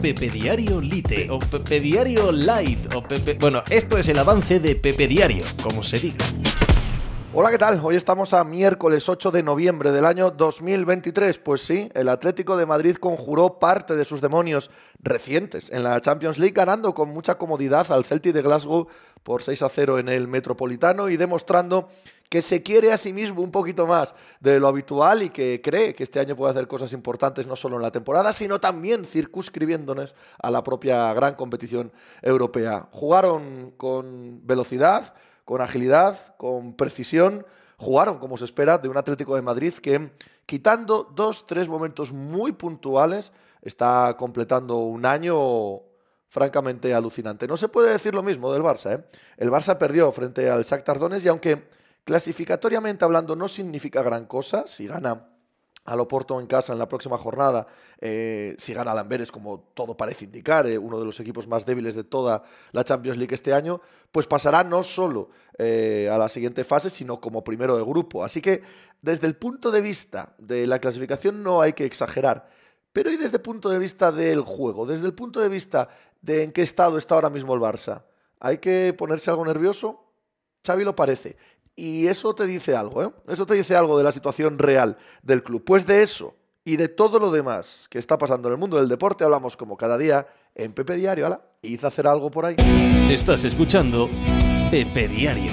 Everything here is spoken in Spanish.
Pepe Diario Lite o Pepe Diario Light o Pepe... Bueno, esto es el avance de Pepe Diario, como se diga. Hola, ¿qué tal? Hoy estamos a miércoles 8 de noviembre del año 2023. Pues sí, el Atlético de Madrid conjuró parte de sus demonios recientes en la Champions League, ganando con mucha comodidad al Celtic de Glasgow por 6 a 0 en el Metropolitano y demostrando que se quiere a sí mismo un poquito más de lo habitual y que cree que este año puede hacer cosas importantes no solo en la temporada, sino también circunscribiéndonos a la propia gran competición europea. Jugaron con velocidad, con agilidad, con precisión, jugaron como se espera de un Atlético de Madrid que, quitando dos, tres momentos muy puntuales, está completando un año francamente alucinante. No se puede decir lo mismo del Barça. ¿eh? El Barça perdió frente al Shakhtar Donetsk y aunque clasificatoriamente hablando no significa gran cosa, si gana al Oporto en casa en la próxima jornada, eh, si gana al Amberes, como todo parece indicar, eh, uno de los equipos más débiles de toda la Champions League este año, pues pasará no solo eh, a la siguiente fase, sino como primero de grupo. Así que desde el punto de vista de la clasificación no hay que exagerar, pero y desde el punto de vista del juego, desde el punto de vista de en qué estado está ahora mismo el Barça, ¿hay que ponerse algo nervioso? Xavi lo parece. Y eso te dice algo, ¿eh? Eso te dice algo de la situación real del club. Pues de eso y de todo lo demás que está pasando en el mundo del deporte hablamos como cada día en Pepe Diario. ¿ala? Hice hacer algo por ahí. Estás escuchando Pepe Diario.